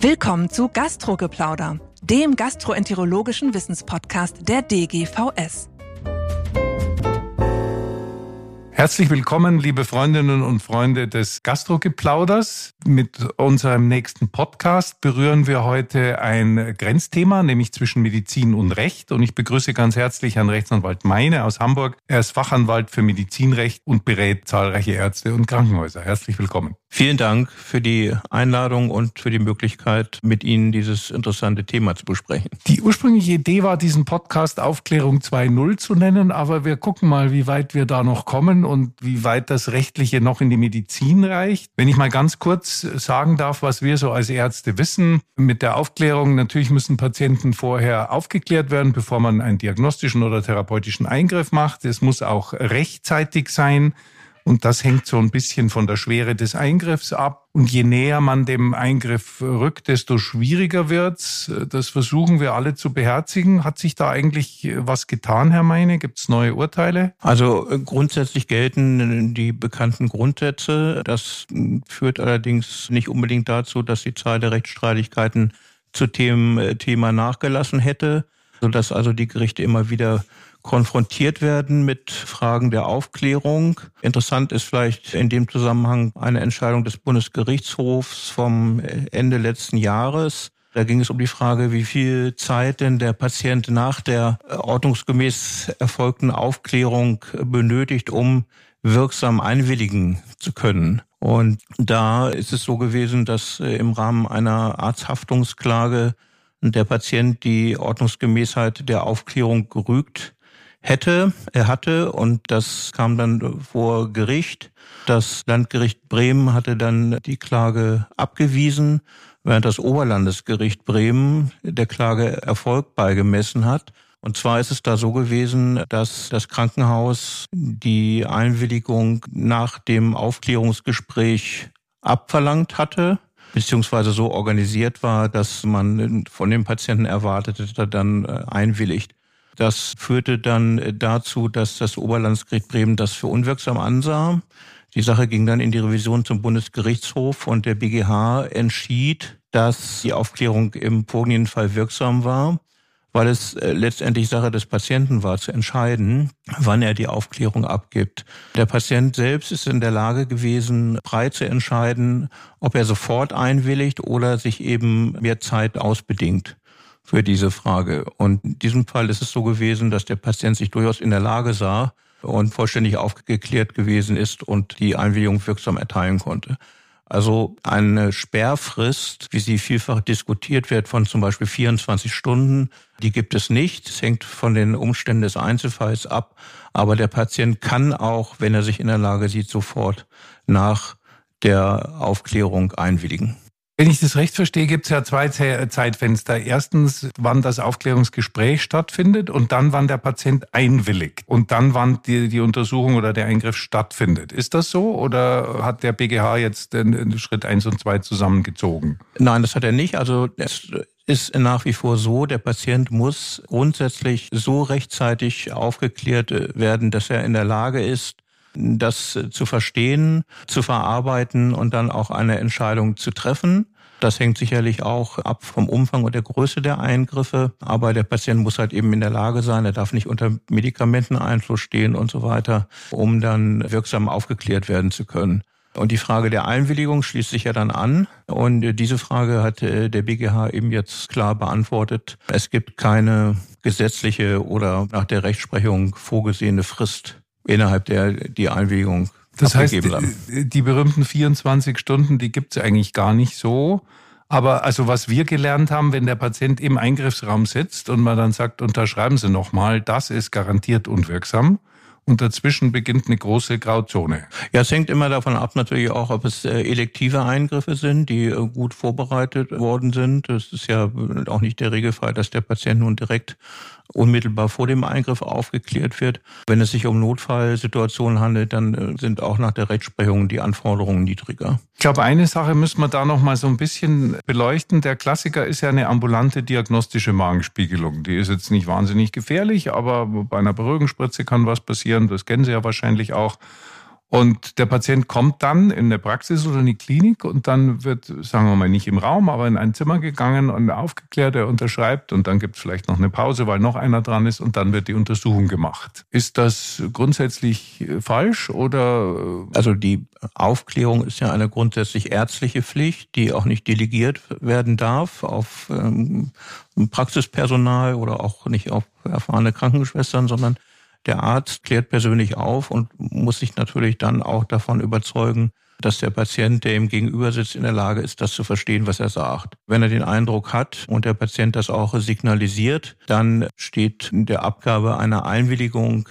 Willkommen zu Gastrogeplauder, dem gastroenterologischen Wissenspodcast der DGVS. Herzlich willkommen, liebe Freundinnen und Freunde des Gastrogeplauders. Mit unserem nächsten Podcast berühren wir heute ein Grenzthema, nämlich zwischen Medizin und Recht. Und ich begrüße ganz herzlich Herrn Rechtsanwalt Meine aus Hamburg. Er ist Fachanwalt für Medizinrecht und berät zahlreiche Ärzte und Krankenhäuser. Herzlich willkommen. Vielen Dank für die Einladung und für die Möglichkeit, mit Ihnen dieses interessante Thema zu besprechen. Die ursprüngliche Idee war, diesen Podcast Aufklärung 2.0 zu nennen, aber wir gucken mal, wie weit wir da noch kommen und wie weit das Rechtliche noch in die Medizin reicht. Wenn ich mal ganz kurz sagen darf, was wir so als Ärzte wissen, mit der Aufklärung, natürlich müssen Patienten vorher aufgeklärt werden, bevor man einen diagnostischen oder therapeutischen Eingriff macht. Es muss auch rechtzeitig sein. Und das hängt so ein bisschen von der Schwere des Eingriffs ab. Und je näher man dem Eingriff rückt, desto schwieriger wird's. Das versuchen wir alle zu beherzigen. Hat sich da eigentlich was getan, Herr Meine? Gibt es neue Urteile? Also äh, grundsätzlich gelten die bekannten Grundsätze. Das führt allerdings nicht unbedingt dazu, dass die Zahl der Rechtsstreitigkeiten zu dem äh, Thema nachgelassen hätte, sodass also die Gerichte immer wieder konfrontiert werden mit Fragen der Aufklärung. Interessant ist vielleicht in dem Zusammenhang eine Entscheidung des Bundesgerichtshofs vom Ende letzten Jahres. Da ging es um die Frage, wie viel Zeit denn der Patient nach der ordnungsgemäß erfolgten Aufklärung benötigt, um wirksam einwilligen zu können. Und da ist es so gewesen, dass im Rahmen einer Arzthaftungsklage der Patient die Ordnungsgemäßheit der Aufklärung gerügt hätte, er hatte und das kam dann vor Gericht. Das Landgericht Bremen hatte dann die Klage abgewiesen, während das Oberlandesgericht Bremen der Klage Erfolg beigemessen hat. Und zwar ist es da so gewesen, dass das Krankenhaus die Einwilligung nach dem Aufklärungsgespräch abverlangt hatte, beziehungsweise so organisiert war, dass man von dem Patienten erwartete, dass er dann äh, einwilligt. Das führte dann dazu, dass das Oberlandesgericht Bremen das für unwirksam ansah. Die Sache ging dann in die Revision zum Bundesgerichtshof und der BGH entschied, dass die Aufklärung im vorliegenden Fall wirksam war, weil es äh, letztendlich Sache des Patienten war, zu entscheiden, wann er die Aufklärung abgibt. Der Patient selbst ist in der Lage gewesen, frei zu entscheiden, ob er sofort einwilligt oder sich eben mehr Zeit ausbedingt für diese Frage. Und in diesem Fall ist es so gewesen, dass der Patient sich durchaus in der Lage sah und vollständig aufgeklärt gewesen ist und die Einwilligung wirksam erteilen konnte. Also eine Sperrfrist, wie sie vielfach diskutiert wird, von zum Beispiel 24 Stunden, die gibt es nicht. Es hängt von den Umständen des Einzelfalls ab. Aber der Patient kann auch, wenn er sich in der Lage sieht, sofort nach der Aufklärung einwilligen. Wenn ich das recht verstehe, gibt es ja zwei Zeitfenster. Erstens, wann das Aufklärungsgespräch stattfindet und dann, wann der Patient einwilligt und dann, wann die, die Untersuchung oder der Eingriff stattfindet. Ist das so oder hat der BGH jetzt den, Schritt eins und zwei zusammengezogen? Nein, das hat er nicht. Also es ist nach wie vor so, der Patient muss grundsätzlich so rechtzeitig aufgeklärt werden, dass er in der Lage ist, das zu verstehen, zu verarbeiten und dann auch eine Entscheidung zu treffen. Das hängt sicherlich auch ab vom Umfang und der Größe der Eingriffe. Aber der Patient muss halt eben in der Lage sein, er darf nicht unter Medikamenteneinfluss stehen und so weiter, um dann wirksam aufgeklärt werden zu können. Und die Frage der Einwilligung schließt sich ja dann an. Und diese Frage hat äh, der BGH eben jetzt klar beantwortet. Es gibt keine gesetzliche oder nach der Rechtsprechung vorgesehene Frist innerhalb der die Einwilligung das heißt, die, die berühmten 24 Stunden, die gibt es eigentlich gar nicht so. Aber also was wir gelernt haben, wenn der Patient im Eingriffsraum sitzt und man dann sagt, unterschreiben Sie nochmal, das ist garantiert unwirksam. Und dazwischen beginnt eine große Grauzone. Ja, es hängt immer davon ab, natürlich auch, ob es äh, elektive Eingriffe sind, die äh, gut vorbereitet worden sind. Es ist ja auch nicht der Regelfall, dass der Patient nun direkt unmittelbar vor dem Eingriff aufgeklärt wird. Wenn es sich um Notfallsituationen handelt, dann äh, sind auch nach der Rechtsprechung die Anforderungen niedriger. Ich glaube, eine Sache müssen wir da noch mal so ein bisschen beleuchten. Der Klassiker ist ja eine ambulante diagnostische Magenspiegelung. Die ist jetzt nicht wahnsinnig gefährlich, aber bei einer Beruhigungsspritze kann was passieren. Das kennen Sie ja wahrscheinlich auch. Und der Patient kommt dann in eine Praxis oder in die Klinik und dann wird, sagen wir mal, nicht im Raum, aber in ein Zimmer gegangen und aufgeklärt, er unterschreibt und dann gibt es vielleicht noch eine Pause, weil noch einer dran ist und dann wird die Untersuchung gemacht. Ist das grundsätzlich falsch oder? Also die Aufklärung ist ja eine grundsätzlich ärztliche Pflicht, die auch nicht delegiert werden darf auf ähm, Praxispersonal oder auch nicht auf erfahrene Krankenschwestern, sondern der Arzt klärt persönlich auf und muss sich natürlich dann auch davon überzeugen, dass der Patient, der ihm gegenüber sitzt, in der Lage ist, das zu verstehen, was er sagt. Wenn er den Eindruck hat und der Patient das auch signalisiert, dann steht der Abgabe einer Einwilligung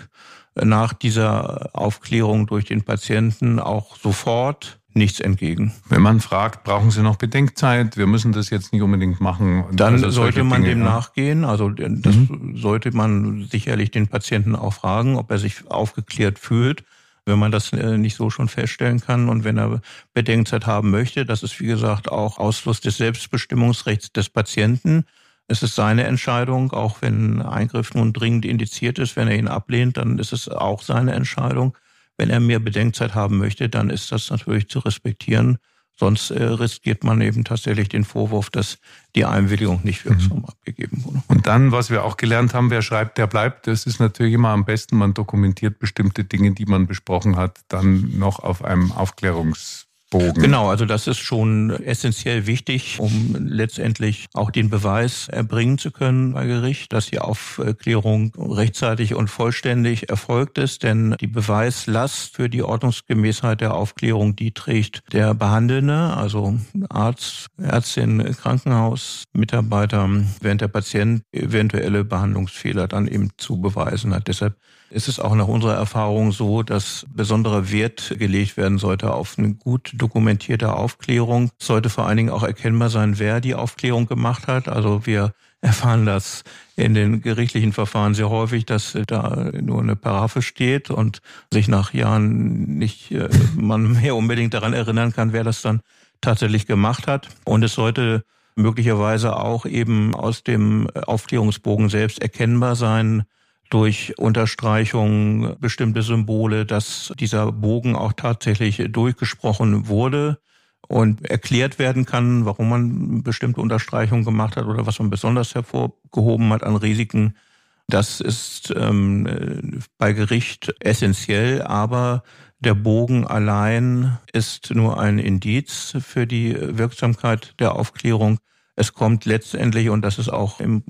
nach dieser Aufklärung durch den Patienten auch sofort nichts entgegen. Wenn man fragt, brauchen Sie noch Bedenkzeit? Wir müssen das jetzt nicht unbedingt machen. Dann also sollte man Dinge, dem ja. nachgehen. Also das mhm. sollte man sicherlich den Patienten auch fragen, ob er sich aufgeklärt fühlt. Wenn man das äh, nicht so schon feststellen kann und wenn er Bedenkzeit haben möchte, das ist wie gesagt auch Ausfluss des Selbstbestimmungsrechts des Patienten. Es ist seine Entscheidung, auch wenn Eingriff nun dringend indiziert ist. Wenn er ihn ablehnt, dann ist es auch seine Entscheidung. Wenn er mehr Bedenkzeit haben möchte, dann ist das natürlich zu respektieren. Sonst äh, riskiert man eben tatsächlich den Vorwurf, dass die Einwilligung nicht wirksam mhm. abgegeben wurde. Und dann, was wir auch gelernt haben, wer schreibt, der bleibt. Das ist natürlich immer am besten. Man dokumentiert bestimmte Dinge, die man besprochen hat, dann noch auf einem Aufklärungs Bogen. Genau, also das ist schon essentiell wichtig, um letztendlich auch den Beweis erbringen zu können bei Gericht, dass die Aufklärung rechtzeitig und vollständig erfolgt ist. Denn die Beweislast für die Ordnungsgemäßheit der Aufklärung, die trägt der Behandelnde, also Arzt, Ärztin, Krankenhaus, Mitarbeiter, während der Patient eventuelle Behandlungsfehler dann eben zu beweisen hat. Deshalb ist es auch nach unserer Erfahrung so, dass besonderer Wert gelegt werden sollte auf eine gut dokumentierte Aufklärung. Es sollte vor allen Dingen auch erkennbar sein, wer die Aufklärung gemacht hat. Also wir erfahren das in den gerichtlichen Verfahren sehr häufig, dass da nur eine Paraphe steht und sich nach Jahren nicht äh, man mehr unbedingt daran erinnern kann, wer das dann tatsächlich gemacht hat. Und es sollte möglicherweise auch eben aus dem Aufklärungsbogen selbst erkennbar sein, durch Unterstreichung bestimmte Symbole, dass dieser Bogen auch tatsächlich durchgesprochen wurde und erklärt werden kann, warum man bestimmte Unterstreichungen gemacht hat oder was man besonders hervorgehoben hat an Risiken. Das ist ähm, bei Gericht essentiell, aber der Bogen allein ist nur ein Indiz für die Wirksamkeit der Aufklärung. Es kommt letztendlich, und das ist auch im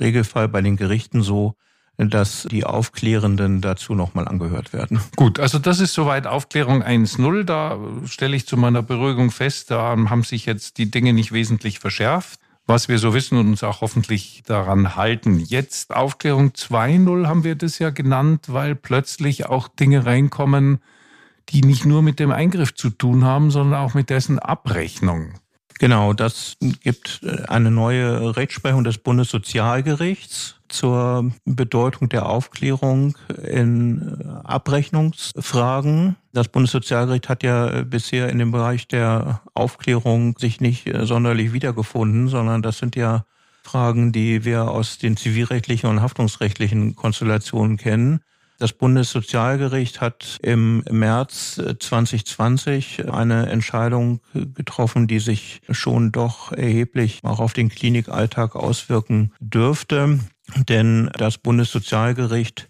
Regelfall bei den Gerichten so, dass die Aufklärenden dazu nochmal angehört werden. Gut, also das ist soweit Aufklärung 1.0. Da stelle ich zu meiner Beruhigung fest, da haben sich jetzt die Dinge nicht wesentlich verschärft. Was wir so wissen und uns auch hoffentlich daran halten. Jetzt Aufklärung 2.0 haben wir das ja genannt, weil plötzlich auch Dinge reinkommen, die nicht nur mit dem Eingriff zu tun haben, sondern auch mit dessen Abrechnung. Genau, das gibt eine neue Rechtsprechung des Bundessozialgerichts zur Bedeutung der Aufklärung in Abrechnungsfragen. Das Bundessozialgericht hat ja bisher in dem Bereich der Aufklärung sich nicht sonderlich wiedergefunden, sondern das sind ja Fragen, die wir aus den zivilrechtlichen und haftungsrechtlichen Konstellationen kennen. Das Bundessozialgericht hat im März 2020 eine Entscheidung getroffen, die sich schon doch erheblich auch auf den Klinikalltag auswirken dürfte. Denn das Bundessozialgericht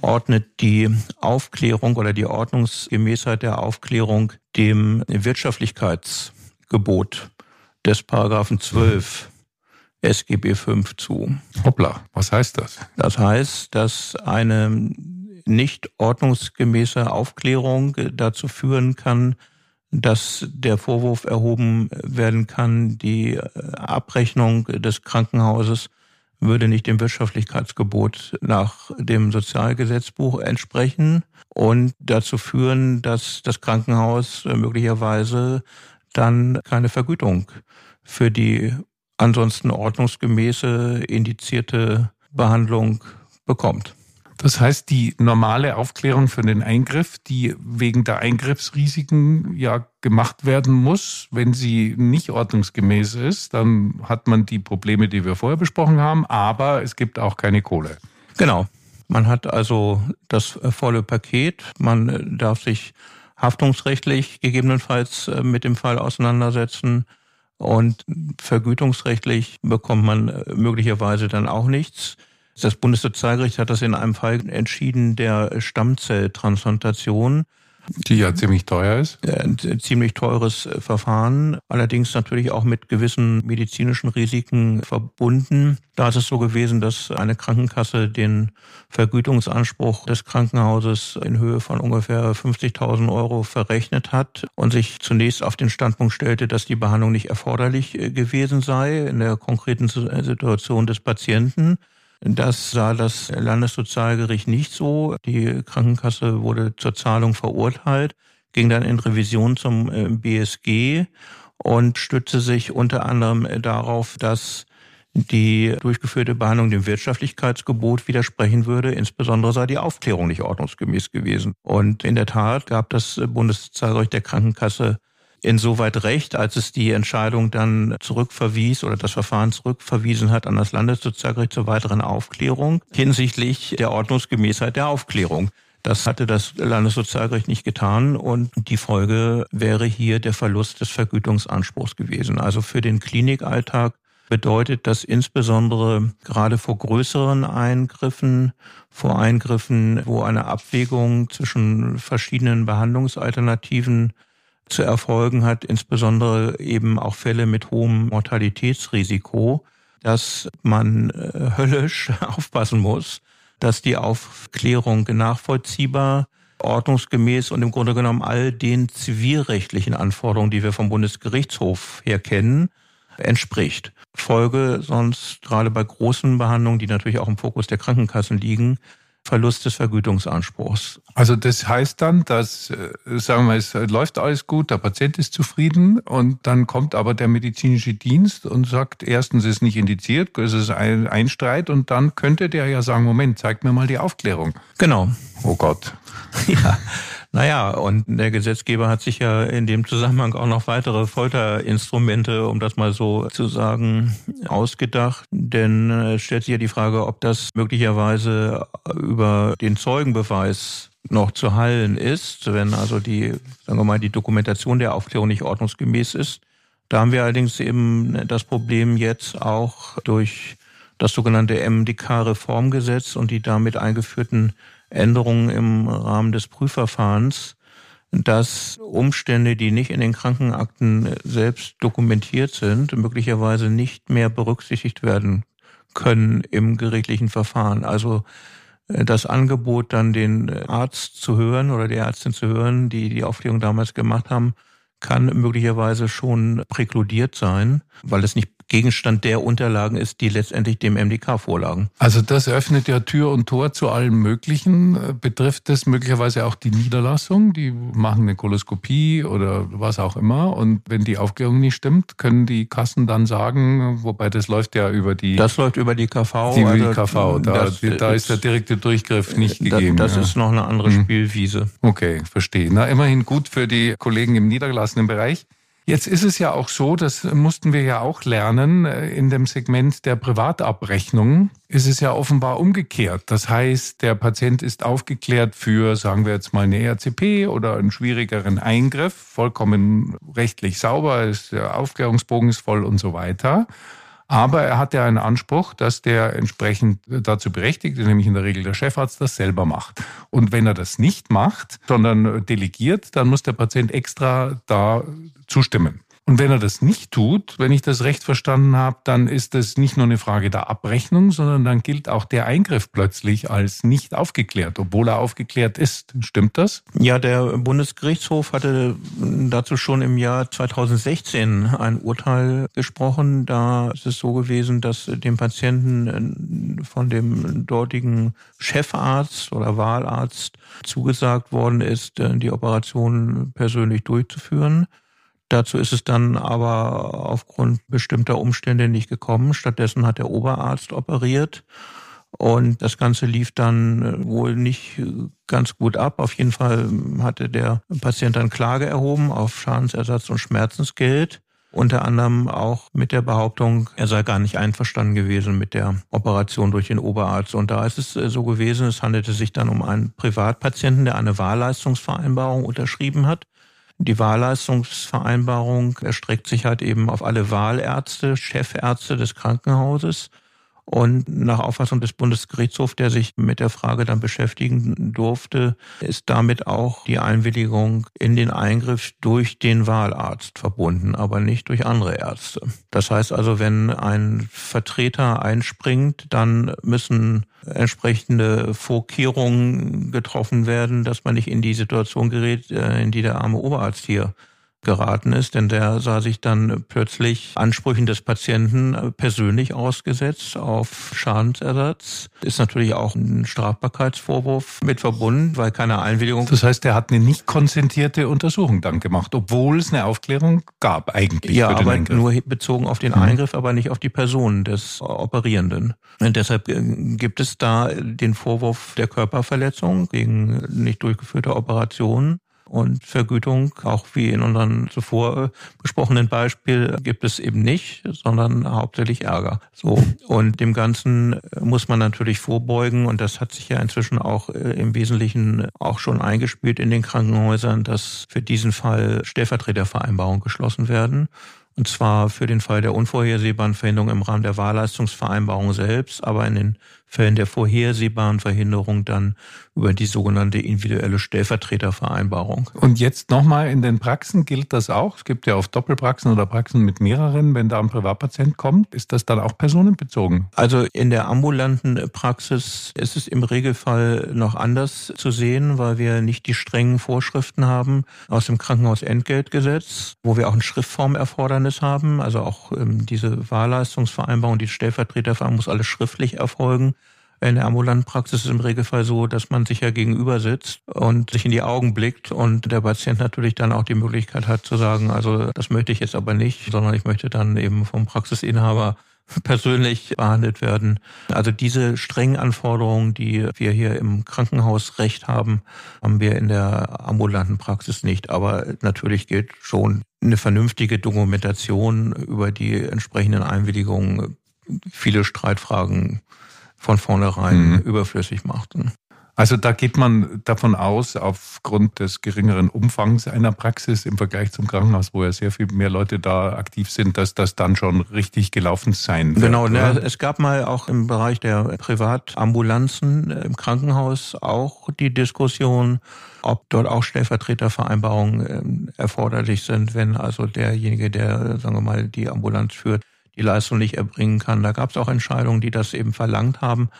ordnet die Aufklärung oder die Ordnungsgemäßheit der Aufklärung dem Wirtschaftlichkeitsgebot des Paragraphen 12 SGB 5 zu. Hoppla, was heißt das? Das heißt, dass eine nicht ordnungsgemäße Aufklärung dazu führen kann, dass der Vorwurf erhoben werden kann, die Abrechnung des Krankenhauses würde nicht dem Wirtschaftlichkeitsgebot nach dem Sozialgesetzbuch entsprechen und dazu führen, dass das Krankenhaus möglicherweise dann keine Vergütung für die ansonsten ordnungsgemäße indizierte Behandlung bekommt. Das heißt, die normale Aufklärung für den Eingriff, die wegen der Eingriffsrisiken ja gemacht werden muss, wenn sie nicht ordnungsgemäß ist, dann hat man die Probleme, die wir vorher besprochen haben, aber es gibt auch keine Kohle. Genau. Man hat also das volle Paket. Man darf sich haftungsrechtlich gegebenenfalls äh, mit dem Fall auseinandersetzen. Und vergütungsrechtlich bekommt man äh, möglicherweise dann auch nichts. Das Bundessozialgericht hat das in einem Fall entschieden, der Stammzelltransplantation. Die ja ziemlich teuer ist. Ein ziemlich teures äh, Verfahren, allerdings natürlich auch mit gewissen medizinischen Risiken verbunden. Da ist es so gewesen, dass eine Krankenkasse den Vergütungsanspruch des Krankenhauses in Höhe von ungefähr 50.000 Euro verrechnet hat und sich zunächst auf den Standpunkt stellte, dass die Behandlung nicht erforderlich äh, gewesen sei in der konkreten Situation des Patienten. Das sah das Landessozialgericht nicht so. Die Krankenkasse wurde zur Zahlung verurteilt, ging dann in Revision zum äh, BSG und stützte sich unter anderem darauf, dass die durchgeführte Behandlung dem Wirtschaftlichkeitsgebot widersprechen würde. Insbesondere sei die Aufklärung nicht ordnungsgemäß gewesen. Und in der Tat gab das Bundessozialgericht der Krankenkasse insoweit recht, als es die Entscheidung dann zurückverwies oder das Verfahren zurückverwiesen hat an das Landessozialgericht zur weiteren Aufklärung hinsichtlich der Ordnungsgemäßheit der Aufklärung. Das hatte das Landessozialgericht nicht getan und die Folge wäre hier der Verlust des Vergütungsanspruchs gewesen. Also für den Klinikalltag bedeutet das insbesondere gerade vor größeren Eingriffen, vor Eingriffen, wo eine Abwägung zwischen verschiedenen Behandlungsalternativen zu erfolgen hat, insbesondere eben auch Fälle mit hohem Mortalitätsrisiko, dass man äh, höllisch aufpassen muss, dass die Aufklärung nachvollziehbar, ordnungsgemäß und im Grunde genommen all den zivilrechtlichen Anforderungen, die wir vom Bundesgerichtshof her kennen, entspricht. Folge sonst gerade bei großen Behandlungen, die natürlich auch im Fokus der Krankenkassen liegen, Verlust des Vergütungsanspruchs. Also das heißt dann, dass, äh, sagen wir, es läuft alles gut, der Patient ist zufrieden und dann kommt aber der medizinische Dienst und sagt, erstens ist nicht indiziert, es ist ein, ein Streit und dann könnte der ja sagen, Moment, zeig mir mal die Aufklärung. Genau. Oh Gott. ja. Naja, und der Gesetzgeber hat sich ja in dem Zusammenhang auch noch weitere Folterinstrumente, um das mal so zu sagen, ausgedacht. Denn äh, es stellt sich ja die Frage, ob das möglicherweise über den Zeugenbeweis noch zu hallen ist, wenn also die, sagen wir mal, die Dokumentation der Aufklärung nicht ordnungsgemäß ist. Da haben wir allerdings eben das Problem jetzt auch durch das sogenannte MDK-Reformgesetz und die damit eingeführten Änderungen im Rahmen des Prüfverfahrens, dass Umstände, die nicht in den Krankenakten selbst dokumentiert sind, möglicherweise nicht mehr berücksichtigt werden können im gerichtlichen Verfahren. Also äh, das Angebot, dann den Arzt zu hören oder die Ärztin zu hören, die die Aufklärung damals gemacht haben, kann möglicherweise schon präkludiert sein, weil es nicht Gegenstand der Unterlagen ist, die letztendlich dem MDK vorlagen. Also das öffnet ja Tür und Tor zu allem Möglichen. Betrifft das möglicherweise auch die Niederlassung? Die machen eine Koloskopie oder was auch immer. Und wenn die Aufklärung nicht stimmt, können die Kassen dann sagen, wobei das läuft ja über die... Das läuft über die KV. Die also KV, da, das, da ist der direkte Durchgriff nicht gegeben. Das ja. ist noch eine andere hm. Spielwiese. Okay, verstehe. Na, immerhin gut für die Kollegen im niedergelassenen Bereich. Jetzt ist es ja auch so, das mussten wir ja auch lernen, äh, in dem Segment der Privatabrechnung ist es ja offenbar umgekehrt. Das heißt, der Patient ist aufgeklärt für, sagen wir jetzt mal, eine ERCP oder einen schwierigeren Eingriff, vollkommen rechtlich sauber, ist, der Aufklärungsbogen ist voll und so weiter. Aber er hat ja einen Anspruch, dass der entsprechend dazu berechtigt ist, nämlich in der Regel der Chefarzt, das selber macht. Und wenn er das nicht macht, sondern delegiert, dann muss der Patient extra da zustimmen. Und wenn er das nicht tut, wenn ich das recht verstanden habe, dann ist das nicht nur eine Frage der Abrechnung, sondern dann gilt auch der Eingriff plötzlich als nicht aufgeklärt, obwohl er aufgeklärt ist. Stimmt das? Ja, der Bundesgerichtshof hatte dazu schon im Jahr 2016 ein Urteil gesprochen. Da ist es so gewesen, dass dem Patienten von dem dortigen Chefarzt oder Wahlarzt zugesagt worden ist, die Operation persönlich durchzuführen. Dazu ist es dann aber aufgrund bestimmter Umstände nicht gekommen. Stattdessen hat der Oberarzt operiert. Und das Ganze lief dann äh, wohl nicht ganz gut ab. Auf jeden Fall hatte der Patient dann Klage erhoben auf Schadensersatz und Schmerzensgeld. unter anderem auch mit der Behauptung, er sei gar nicht einverstanden gewesen mit der Operation durch den Oberarzt. Und da ist es äh, so gewesen, es handelte sich dann um einen Privatpatienten, der eine Wahlleistungsvereinbarung unterschrieben hat. Die Wahlleistungsvereinbarung erstreckt sich halt eben auf alle Wahlärzte, Chefärzte des Krankenhauses. Und nach Auffassung des Bundesgerichtshofs, der sich mit der Frage dann beschäftigen durfte, ist damit auch die Einwilligung in den Eingriff durch den Wahlarzt verbunden, aber nicht durch andere Ärzte. Das heißt also, wenn ein Vertreter einspringt, dann müssen entsprechende Vorkehrungen getroffen werden, dass man nicht in die Situation gerät, äh, in die der arme Oberarzt hier geraten ist, denn der sah sich dann plötzlich Ansprüchen des Patienten persönlich ausgesetzt auf Schadensersatz. Ist natürlich auch ein Strafbarkeitsvorwurf mit verbunden, weil keine Einwilligung. Das heißt, er hat eine nicht konsentierte Untersuchung dann gemacht, obwohl es eine Aufklärung gab eigentlich. Ja, aber Eingriff. nur bezogen auf den mhm. Eingriff, aber nicht auf die Person des Operierenden. Und deshalb äh, gibt es da den Vorwurf der Körperverletzung gegen nicht durchgeführte Operationen. Und Vergütung, auch wie in unserem zuvor äh, besprochenen Beispiel, gibt es eben nicht, sondern hauptsächlich Ärger. So. Und dem Ganzen äh, muss man natürlich vorbeugen. Und das hat sich ja inzwischen auch äh, im Wesentlichen auch schon eingespielt in den Krankenhäusern, dass für diesen Fall Stellvertretervereinbarungen geschlossen werden. Und zwar für den Fall der unvorhersehbaren Verhinderung im Rahmen der Wahlleistungsvereinbarung selbst, aber in den Fällen der vorhersehbaren Verhinderung dann über die sogenannte individuelle Stellvertretervereinbarung. Und jetzt nochmal, in den Praxen gilt das auch? Es gibt ja oft Doppelpraxen oder Praxen mit mehreren. Wenn da ein Privatpatient kommt, ist das dann auch personenbezogen? Also in der ambulanten Praxis ist es im Regelfall noch anders zu sehen, weil wir nicht die strengen Vorschriften haben aus dem Krankenhausentgeltgesetz, wo wir auch ein Schriftformerfordernis haben. Also auch ähm, diese Wahlleistungsvereinbarung, die Stellvertretervereinbarung muss alles schriftlich erfolgen. In der ambulanten Praxis ist es im Regelfall so, dass man sich ja gegenüber sitzt und sich in die Augen blickt und der Patient natürlich dann auch die Möglichkeit hat zu sagen, also das möchte ich jetzt aber nicht, sondern ich möchte dann eben vom Praxisinhaber persönlich behandelt werden. Also diese strengen Anforderungen, die wir hier im Krankenhausrecht haben, haben wir in der ambulanten Praxis nicht. Aber natürlich gilt schon eine vernünftige Dokumentation über die entsprechenden Einwilligungen, viele Streitfragen von vornherein mhm. überflüssig machten. Also da geht man davon aus, aufgrund des geringeren Umfangs einer Praxis im Vergleich zum Krankenhaus, wo ja sehr viel mehr Leute da aktiv sind, dass das dann schon richtig gelaufen sein wird. Genau, ne, es gab mal auch im Bereich der Privatambulanzen im Krankenhaus auch die Diskussion, ob dort auch Stellvertretervereinbarungen ähm, erforderlich sind, wenn also derjenige, der, sagen wir mal, die Ambulanz führt, die Leistung nicht erbringen kann. Da gab es auch Entscheidungen, die das eben verlangt haben.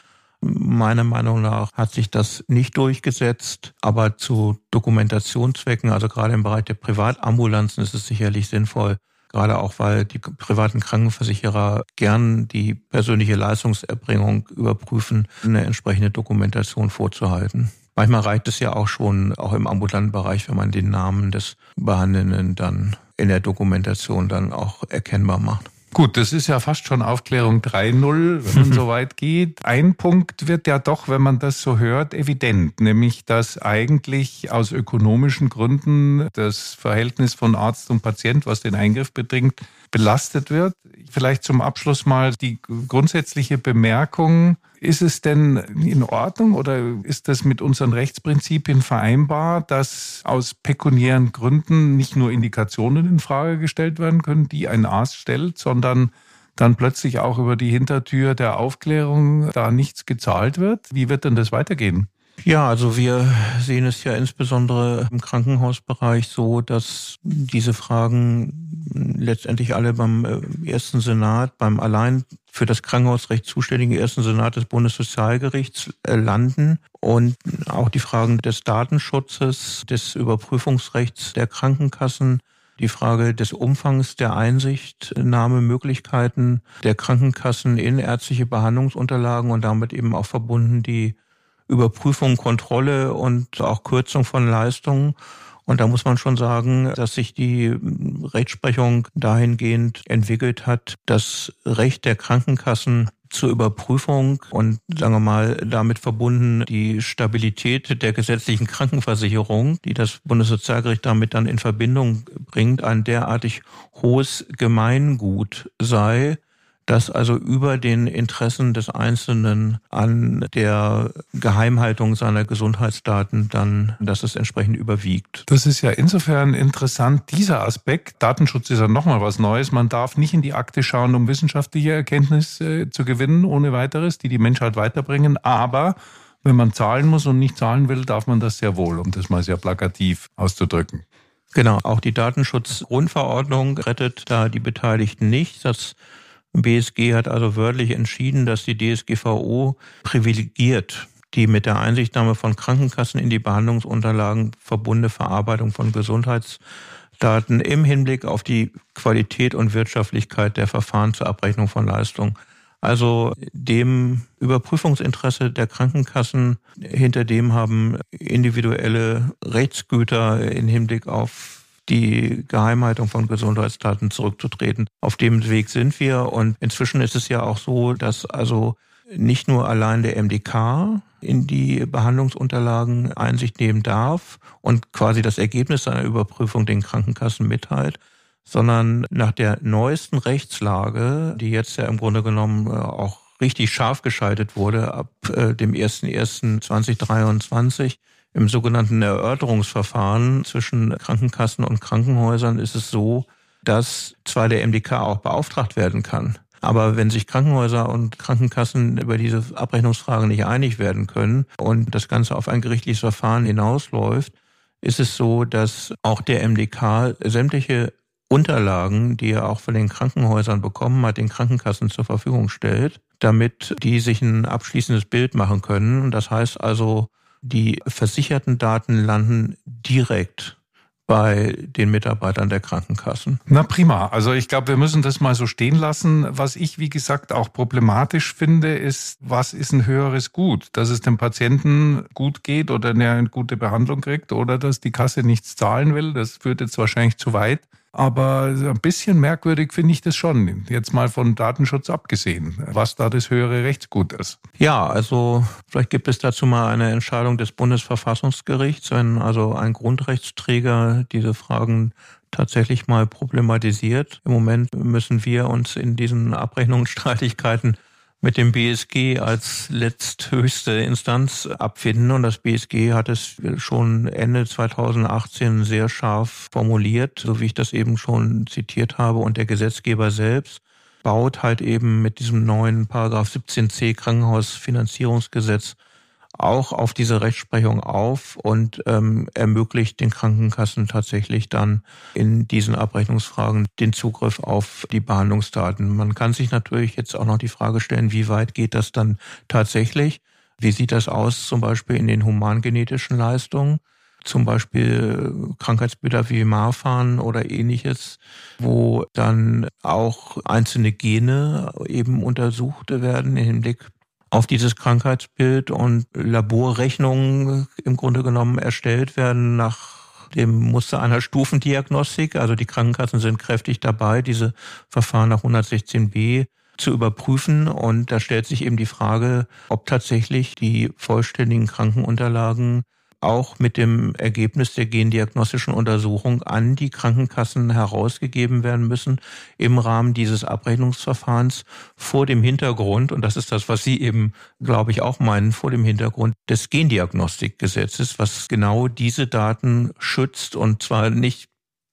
Meiner Meinung nach hat sich das nicht durchgesetzt, aber zu Dokumentationszwecken, also gerade im Bereich der Privatambulanzen ist es sicherlich sinnvoll, gerade auch weil die privaten Krankenversicherer gern die persönliche Leistungserbringung überprüfen, eine entsprechende Dokumentation vorzuhalten. Manchmal reicht es ja auch schon, auch im ambulanten Bereich, wenn man den Namen des Behandelnden dann in der Dokumentation dann auch erkennbar macht. Gut, das ist ja fast schon Aufklärung 3.0, wenn man so weit geht. Ein Punkt wird ja doch, wenn man das so hört, evident, nämlich dass eigentlich aus ökonomischen Gründen das Verhältnis von Arzt und Patient, was den Eingriff bedingt, belastet wird. Vielleicht zum Abschluss mal die grundsätzliche Bemerkung, ist es denn in Ordnung oder ist das mit unseren Rechtsprinzipien vereinbar, dass aus pekuniären Gründen nicht nur Indikationen in Frage gestellt werden können, die ein Arzt stellt, sondern dann plötzlich auch über die Hintertür der Aufklärung da nichts gezahlt wird? Wie wird denn das weitergehen? Ja, also wir sehen es ja insbesondere im Krankenhausbereich so, dass diese Fragen letztendlich alle beim äh, ersten Senat, beim allein für das Krankenhausrecht zuständigen ersten Senat des Bundessozialgerichts äh, landen und auch die Fragen des Datenschutzes, des Überprüfungsrechts der Krankenkassen, die Frage des Umfangs der Einsichtnahmemöglichkeiten der Krankenkassen in ärztliche Behandlungsunterlagen und damit eben auch verbunden die Überprüfung, Kontrolle und auch Kürzung von Leistungen. Und da muss man schon sagen, dass sich die Rechtsprechung dahingehend entwickelt hat, das Recht der Krankenkassen zur Überprüfung und sagen wir mal damit verbunden die Stabilität der gesetzlichen Krankenversicherung, die das Bundessozialgericht damit dann in Verbindung bringt, ein derartig hohes Gemeingut sei, das also über den Interessen des Einzelnen an der Geheimhaltung seiner Gesundheitsdaten dann, dass es entsprechend überwiegt. Das ist ja insofern interessant, dieser Aspekt. Datenschutz ist ja nochmal was Neues. Man darf nicht in die Akte schauen, um wissenschaftliche Erkenntnisse äh, zu gewinnen, ohne weiteres, die die Menschheit weiterbringen. Aber wenn man zahlen muss und nicht zahlen will, darf man das sehr wohl, um das mal sehr plakativ auszudrücken. Genau, auch die Datenschutzgrundverordnung rettet da die Beteiligten nicht. Das BSG hat also wörtlich entschieden, dass die DSGVO privilegiert die mit der Einsichtnahme von Krankenkassen in die Behandlungsunterlagen verbundene Verarbeitung von Gesundheitsdaten im Hinblick auf die Qualität und Wirtschaftlichkeit der Verfahren zur Abrechnung von Leistungen. Also dem Überprüfungsinteresse der Krankenkassen, hinter dem haben individuelle Rechtsgüter im Hinblick auf die Geheimhaltung von Gesundheitsdaten zurückzutreten. Auf dem Weg sind wir und inzwischen ist es ja auch so, dass also nicht nur allein der MDK in die Behandlungsunterlagen Einsicht nehmen darf und quasi das Ergebnis seiner Überprüfung den Krankenkassen mitteilt, sondern nach der neuesten Rechtslage, die jetzt ja im Grunde genommen äh, auch richtig scharf geschaltet wurde ab äh, dem 01.01.2023, im sogenannten Erörterungsverfahren zwischen Krankenkassen und Krankenhäusern ist es so, dass zwar der MDK auch beauftragt werden kann, aber wenn sich Krankenhäuser und Krankenkassen über diese Abrechnungsfragen nicht einig werden können und das Ganze auf ein gerichtliches Verfahren hinausläuft, ist es so, dass auch der MDK sämtliche Unterlagen, die er auch von den Krankenhäusern bekommen hat, den Krankenkassen zur Verfügung stellt, damit die sich ein abschließendes Bild machen können. Das heißt also, die versicherten Daten landen direkt bei den Mitarbeitern der Krankenkassen. Na prima. Also ich glaube, wir müssen das mal so stehen lassen. Was ich, wie gesagt, auch problematisch finde, ist, was ist ein höheres Gut? Dass es dem Patienten gut geht oder er eine gute Behandlung kriegt oder dass die Kasse nichts zahlen will. Das führt jetzt wahrscheinlich zu weit. Aber ein bisschen merkwürdig finde ich das schon, jetzt mal von Datenschutz abgesehen, was da das höhere Rechtsgut ist. Ja, also vielleicht gibt es dazu mal eine Entscheidung des Bundesverfassungsgerichts, wenn also ein Grundrechtsträger diese Fragen tatsächlich mal problematisiert. Im Moment müssen wir uns in diesen Abrechnungsstreitigkeiten mit dem BSG als letzthöchste Instanz abfinden. Und das BSG hat es schon Ende 2018 sehr scharf formuliert, so wie ich das eben schon zitiert habe. Und der Gesetzgeber selbst baut halt eben mit diesem neuen Paragraph 17c Krankenhausfinanzierungsgesetz auch auf diese Rechtsprechung auf und ähm, ermöglicht den Krankenkassen tatsächlich dann in diesen Abrechnungsfragen den Zugriff auf die Behandlungsdaten. Man kann sich natürlich jetzt auch noch die Frage stellen, wie weit geht das dann tatsächlich? Wie sieht das aus zum Beispiel in den humangenetischen Leistungen? Zum Beispiel Krankheitsbilder wie Marfan oder ähnliches, wo dann auch einzelne Gene eben untersucht werden im Hinblick auf dieses Krankheitsbild und Laborrechnungen im Grunde genommen erstellt werden nach dem Muster einer Stufendiagnostik. Also die Krankenkassen sind kräftig dabei, diese Verfahren nach 116b zu überprüfen. Und da stellt sich eben die Frage, ob tatsächlich die vollständigen Krankenunterlagen auch mit dem Ergebnis der gendiagnostischen Untersuchung an die Krankenkassen herausgegeben werden müssen im Rahmen dieses Abrechnungsverfahrens vor dem Hintergrund, und das ist das, was Sie eben, glaube ich, auch meinen, vor dem Hintergrund des Gendiagnostikgesetzes, was genau diese Daten schützt und zwar nicht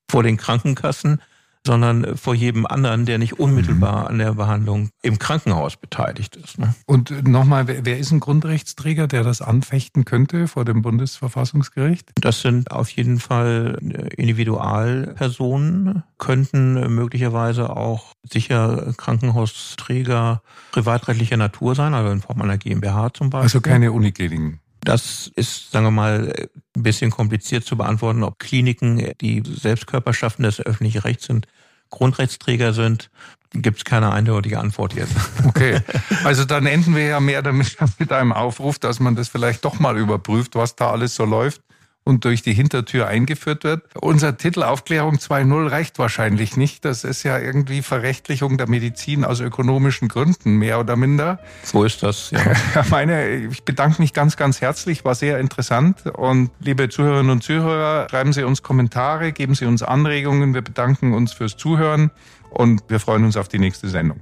vor den Krankenkassen, sondern vor jedem anderen, der nicht unmittelbar mhm. an der Behandlung im Krankenhaus beteiligt ist. Ne? Und nochmal, wer ist ein Grundrechtsträger, der das anfechten könnte vor dem Bundesverfassungsgericht? Das sind auf jeden Fall Individualpersonen, könnten möglicherweise auch sicher Krankenhausträger privatrechtlicher Natur sein, also in Form einer GmbH zum Beispiel. Also keine Unikliniken. Das ist, sagen wir mal, ein bisschen kompliziert zu beantworten, ob Kliniken, die Selbstkörperschaften des öffentlichen Rechts sind, Grundrechtsträger sind. Gibt es keine eindeutige Antwort jetzt. Okay, also dann enden wir ja mehr damit mit einem Aufruf, dass man das vielleicht doch mal überprüft, was da alles so läuft und durch die Hintertür eingeführt wird. Unser Titel Aufklärung 2.0 reicht wahrscheinlich nicht. Das ist ja irgendwie Verrechtlichung der Medizin aus ökonomischen Gründen, mehr oder minder. So ist das, ja. Meine, ich bedanke mich ganz, ganz herzlich, war sehr interessant. Und liebe Zuhörerinnen und Zuhörer, schreiben Sie uns Kommentare, geben Sie uns Anregungen. Wir bedanken uns fürs Zuhören und wir freuen uns auf die nächste Sendung.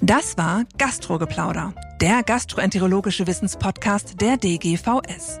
Das war Gastrogeplauder, der gastroenterologische Wissenspodcast der DGVS.